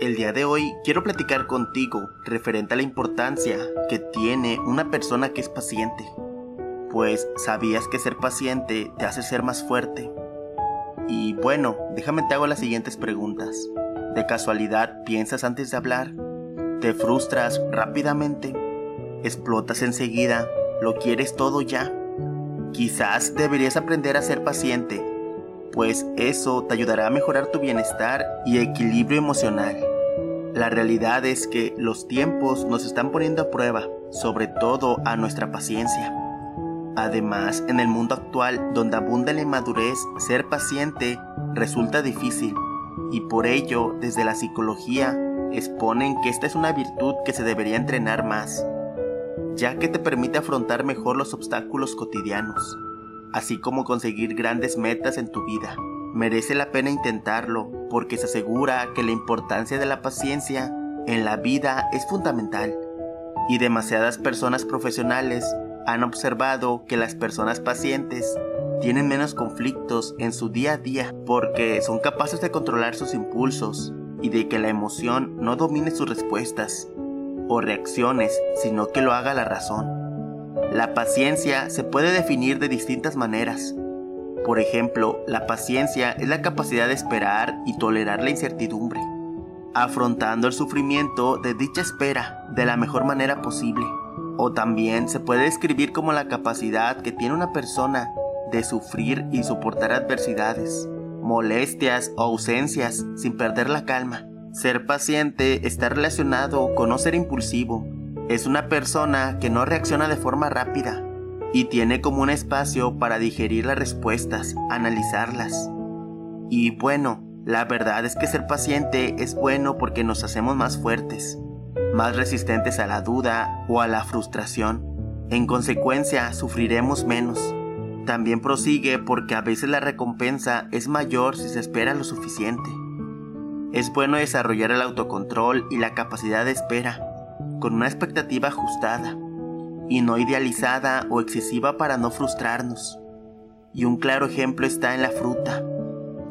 El día de hoy quiero platicar contigo referente a la importancia que tiene una persona que es paciente. Pues sabías que ser paciente te hace ser más fuerte. Y bueno, déjame te hago las siguientes preguntas. ¿De casualidad piensas antes de hablar? ¿Te frustras rápidamente? ¿Explotas enseguida? ¿Lo quieres todo ya? Quizás deberías aprender a ser paciente pues eso te ayudará a mejorar tu bienestar y equilibrio emocional. La realidad es que los tiempos nos están poniendo a prueba, sobre todo a nuestra paciencia. Además, en el mundo actual, donde abunda la inmadurez, ser paciente resulta difícil, y por ello, desde la psicología, exponen que esta es una virtud que se debería entrenar más, ya que te permite afrontar mejor los obstáculos cotidianos así como conseguir grandes metas en tu vida. Merece la pena intentarlo porque se asegura que la importancia de la paciencia en la vida es fundamental y demasiadas personas profesionales han observado que las personas pacientes tienen menos conflictos en su día a día porque son capaces de controlar sus impulsos y de que la emoción no domine sus respuestas o reacciones, sino que lo haga la razón. La paciencia se puede definir de distintas maneras. Por ejemplo, la paciencia es la capacidad de esperar y tolerar la incertidumbre, afrontando el sufrimiento de dicha espera de la mejor manera posible. O también se puede describir como la capacidad que tiene una persona de sufrir y soportar adversidades, molestias o ausencias sin perder la calma. Ser paciente está relacionado con no ser impulsivo, es una persona que no reacciona de forma rápida y tiene como un espacio para digerir las respuestas, analizarlas. Y bueno, la verdad es que ser paciente es bueno porque nos hacemos más fuertes, más resistentes a la duda o a la frustración. En consecuencia, sufriremos menos. También prosigue porque a veces la recompensa es mayor si se espera lo suficiente. Es bueno desarrollar el autocontrol y la capacidad de espera con una expectativa ajustada y no idealizada o excesiva para no frustrarnos. Y un claro ejemplo está en la fruta,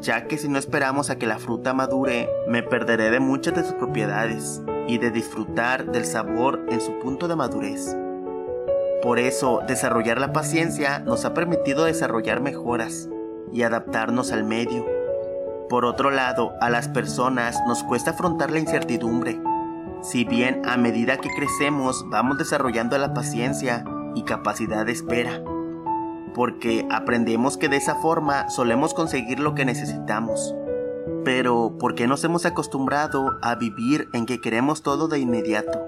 ya que si no esperamos a que la fruta madure, me perderé de muchas de sus propiedades y de disfrutar del sabor en su punto de madurez. Por eso, desarrollar la paciencia nos ha permitido desarrollar mejoras y adaptarnos al medio. Por otro lado, a las personas nos cuesta afrontar la incertidumbre si bien a medida que crecemos vamos desarrollando la paciencia y capacidad de espera, porque aprendemos que de esa forma solemos conseguir lo que necesitamos. Pero, ¿por qué nos hemos acostumbrado a vivir en que queremos todo de inmediato?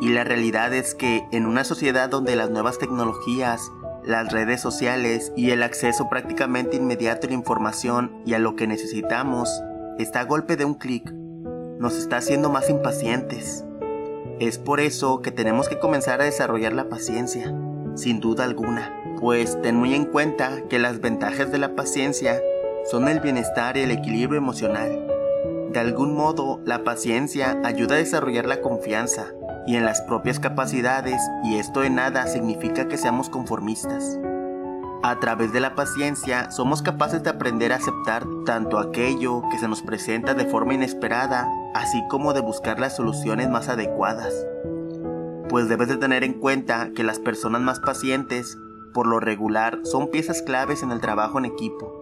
Y la realidad es que en una sociedad donde las nuevas tecnologías, las redes sociales y el acceso prácticamente inmediato a la información y a lo que necesitamos está a golpe de un clic, nos está haciendo más impacientes. Es por eso que tenemos que comenzar a desarrollar la paciencia, sin duda alguna, pues ten muy en cuenta que las ventajas de la paciencia son el bienestar y el equilibrio emocional. De algún modo, la paciencia ayuda a desarrollar la confianza y en las propias capacidades y esto de nada significa que seamos conformistas. A través de la paciencia somos capaces de aprender a aceptar tanto aquello que se nos presenta de forma inesperada, así como de buscar las soluciones más adecuadas. Pues debes de tener en cuenta que las personas más pacientes, por lo regular, son piezas claves en el trabajo en equipo.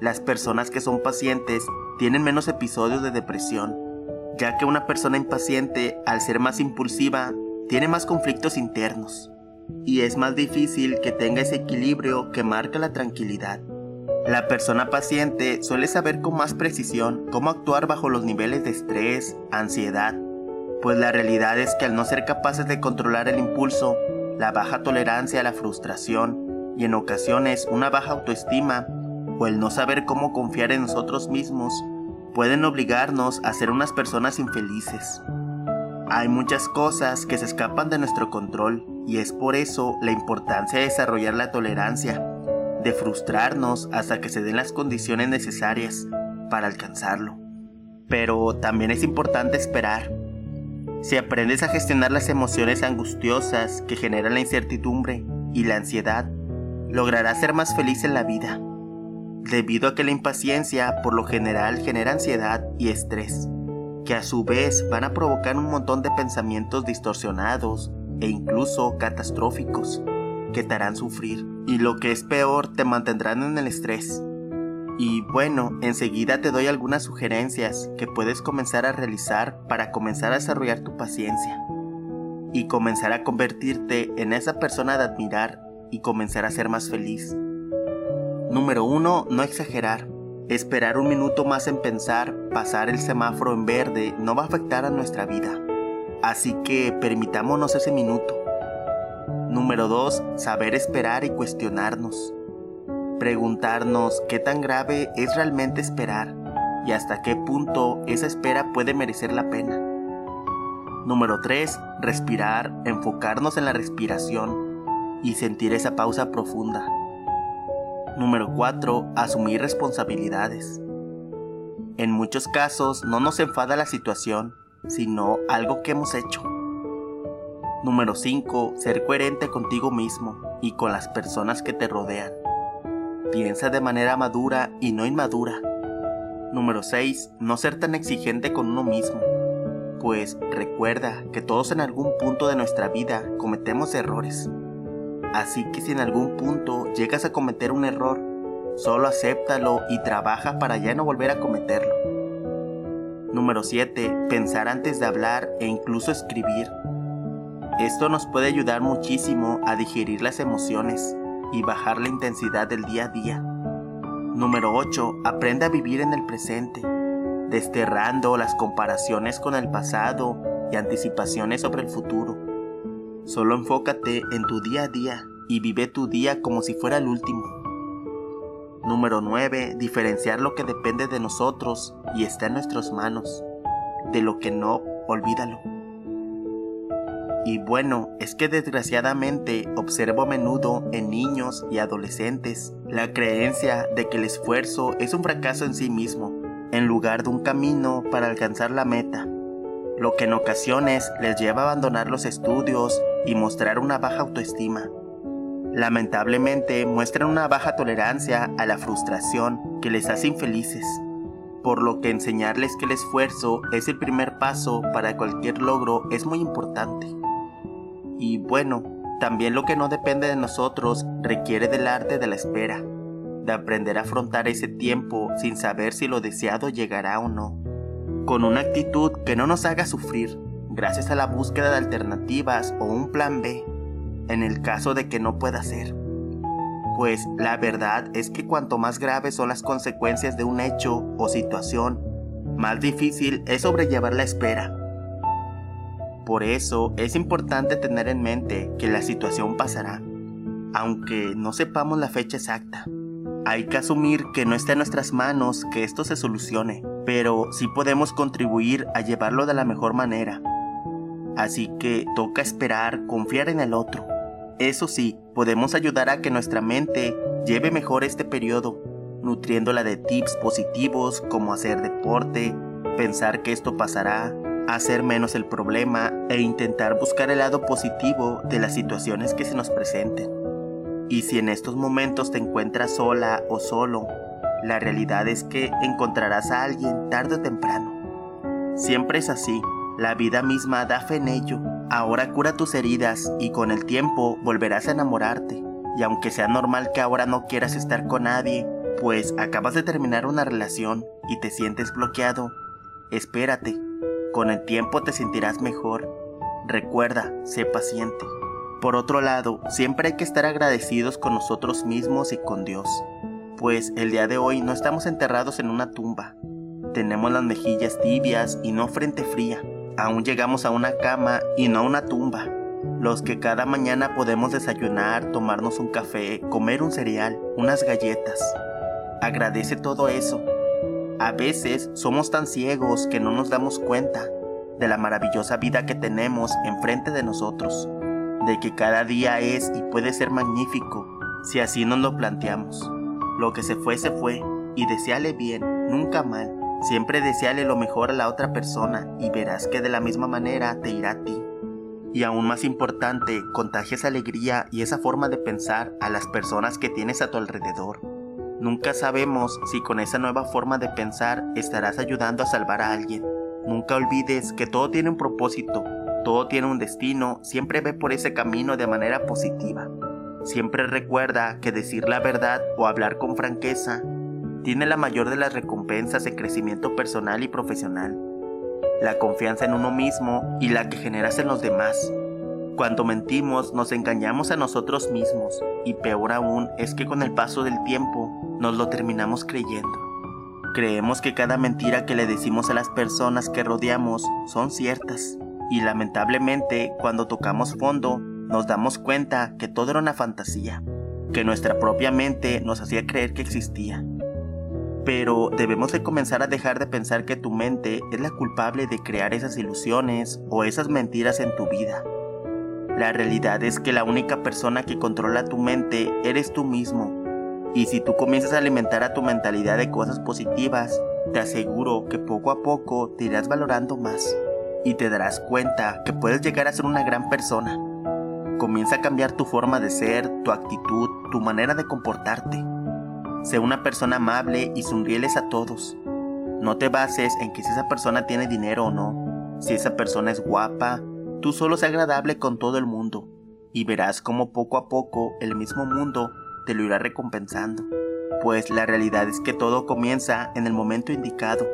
Las personas que son pacientes tienen menos episodios de depresión, ya que una persona impaciente, al ser más impulsiva, tiene más conflictos internos y es más difícil que tenga ese equilibrio que marca la tranquilidad. La persona paciente suele saber con más precisión cómo actuar bajo los niveles de estrés, ansiedad, pues la realidad es que al no ser capaces de controlar el impulso, la baja tolerancia a la frustración y en ocasiones una baja autoestima o el no saber cómo confiar en nosotros mismos, pueden obligarnos a ser unas personas infelices. Hay muchas cosas que se escapan de nuestro control y es por eso la importancia de desarrollar la tolerancia, de frustrarnos hasta que se den las condiciones necesarias para alcanzarlo. Pero también es importante esperar. Si aprendes a gestionar las emociones angustiosas que generan la incertidumbre y la ansiedad, lograrás ser más feliz en la vida, debido a que la impaciencia por lo general genera ansiedad y estrés, que a su vez van a provocar un montón de pensamientos distorsionados e incluso catastróficos que te harán sufrir y lo que es peor te mantendrán en el estrés. Y bueno, enseguida te doy algunas sugerencias que puedes comenzar a realizar para comenzar a desarrollar tu paciencia y comenzar a convertirte en esa persona de admirar y comenzar a ser más feliz. Número 1. No exagerar. Esperar un minuto más en pensar, pasar el semáforo en verde, no va a afectar a nuestra vida. Así que permitámonos ese minuto. Número 2. Saber esperar y cuestionarnos. Preguntarnos qué tan grave es realmente esperar y hasta qué punto esa espera puede merecer la pena. Número 3. Respirar, enfocarnos en la respiración y sentir esa pausa profunda. Número 4. Asumir responsabilidades. En muchos casos no nos enfada la situación, sino algo que hemos hecho. Número 5. Ser coherente contigo mismo y con las personas que te rodean. Piensa de manera madura y no inmadura. Número 6. No ser tan exigente con uno mismo pues recuerda que todos en algún punto de nuestra vida cometemos errores. Así que si en algún punto llegas a cometer un error, solo acéptalo y trabaja para ya no volver a cometerlo. Número 7. Pensar antes de hablar e incluso escribir. Esto nos puede ayudar muchísimo a digerir las emociones y bajar la intensidad del día a día. Número 8. Aprende a vivir en el presente desterrando las comparaciones con el pasado y anticipaciones sobre el futuro. Solo enfócate en tu día a día y vive tu día como si fuera el último. Número 9. Diferenciar lo que depende de nosotros y está en nuestras manos. De lo que no, olvídalo. Y bueno, es que desgraciadamente observo a menudo en niños y adolescentes la creencia de que el esfuerzo es un fracaso en sí mismo en lugar de un camino para alcanzar la meta, lo que en ocasiones les lleva a abandonar los estudios y mostrar una baja autoestima. Lamentablemente muestran una baja tolerancia a la frustración que les hace infelices, por lo que enseñarles que el esfuerzo es el primer paso para cualquier logro es muy importante. Y bueno, también lo que no depende de nosotros requiere del arte de la espera de aprender a afrontar ese tiempo sin saber si lo deseado llegará o no, con una actitud que no nos haga sufrir, gracias a la búsqueda de alternativas o un plan B, en el caso de que no pueda ser. Pues la verdad es que cuanto más graves son las consecuencias de un hecho o situación, más difícil es sobrellevar la espera. Por eso es importante tener en mente que la situación pasará, aunque no sepamos la fecha exacta. Hay que asumir que no está en nuestras manos que esto se solucione, pero sí podemos contribuir a llevarlo de la mejor manera. Así que toca esperar, confiar en el otro. Eso sí, podemos ayudar a que nuestra mente lleve mejor este periodo, nutriéndola de tips positivos como hacer deporte, pensar que esto pasará, hacer menos el problema e intentar buscar el lado positivo de las situaciones que se nos presenten. Y si en estos momentos te encuentras sola o solo, la realidad es que encontrarás a alguien tarde o temprano. Siempre es así, la vida misma da fe en ello. Ahora cura tus heridas y con el tiempo volverás a enamorarte. Y aunque sea normal que ahora no quieras estar con nadie, pues acabas de terminar una relación y te sientes bloqueado, espérate, con el tiempo te sentirás mejor. Recuerda, sé paciente. Por otro lado, siempre hay que estar agradecidos con nosotros mismos y con Dios, pues el día de hoy no estamos enterrados en una tumba. Tenemos las mejillas tibias y no frente fría. Aún llegamos a una cama y no a una tumba. Los que cada mañana podemos desayunar, tomarnos un café, comer un cereal, unas galletas. Agradece todo eso. A veces somos tan ciegos que no nos damos cuenta de la maravillosa vida que tenemos enfrente de nosotros de que cada día es y puede ser magnífico si así nos lo planteamos. Lo que se fue, se fue, y deseale bien, nunca mal. Siempre deseale lo mejor a la otra persona y verás que de la misma manera te irá a ti. Y aún más importante, contagias alegría y esa forma de pensar a las personas que tienes a tu alrededor. Nunca sabemos si con esa nueva forma de pensar estarás ayudando a salvar a alguien. Nunca olvides que todo tiene un propósito, todo tiene un destino, siempre ve por ese camino de manera positiva. Siempre recuerda que decir la verdad o hablar con franqueza tiene la mayor de las recompensas en crecimiento personal y profesional. La confianza en uno mismo y la que generas en los demás. Cuando mentimos nos engañamos a nosotros mismos y peor aún es que con el paso del tiempo nos lo terminamos creyendo. Creemos que cada mentira que le decimos a las personas que rodeamos son ciertas y lamentablemente cuando tocamos fondo nos damos cuenta que todo era una fantasía, que nuestra propia mente nos hacía creer que existía. Pero debemos de comenzar a dejar de pensar que tu mente es la culpable de crear esas ilusiones o esas mentiras en tu vida. La realidad es que la única persona que controla tu mente eres tú mismo. Y si tú comienzas a alimentar a tu mentalidad de cosas positivas, te aseguro que poco a poco te irás valorando más y te darás cuenta que puedes llegar a ser una gran persona. Comienza a cambiar tu forma de ser, tu actitud, tu manera de comportarte. Sé una persona amable y sonríeles a todos. No te bases en que si esa persona tiene dinero o no, si esa persona es guapa, tú solo sé agradable con todo el mundo y verás cómo poco a poco el mismo mundo te lo irá recompensando. Pues la realidad es que todo comienza en el momento indicado,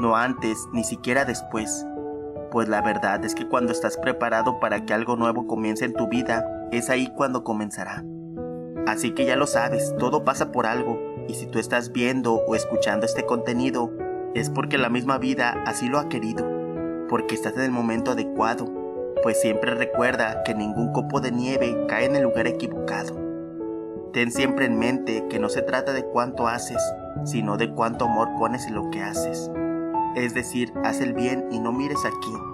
no antes ni siquiera después pues la verdad es que cuando estás preparado para que algo nuevo comience en tu vida, es ahí cuando comenzará. Así que ya lo sabes, todo pasa por algo, y si tú estás viendo o escuchando este contenido, es porque la misma vida así lo ha querido, porque estás en el momento adecuado, pues siempre recuerda que ningún copo de nieve cae en el lugar equivocado. Ten siempre en mente que no se trata de cuánto haces, sino de cuánto amor pones en lo que haces. Es decir, haz el bien y no mires a quién.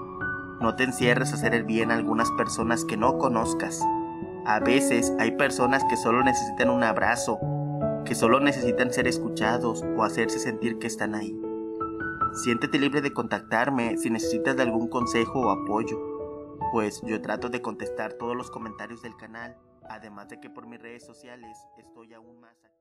No te encierres a hacer el bien a algunas personas que no conozcas. A veces hay personas que solo necesitan un abrazo, que solo necesitan ser escuchados o hacerse sentir que están ahí. Siéntete libre de contactarme si necesitas de algún consejo o apoyo, pues yo trato de contestar todos los comentarios del canal, además de que por mis redes sociales estoy aún más activo.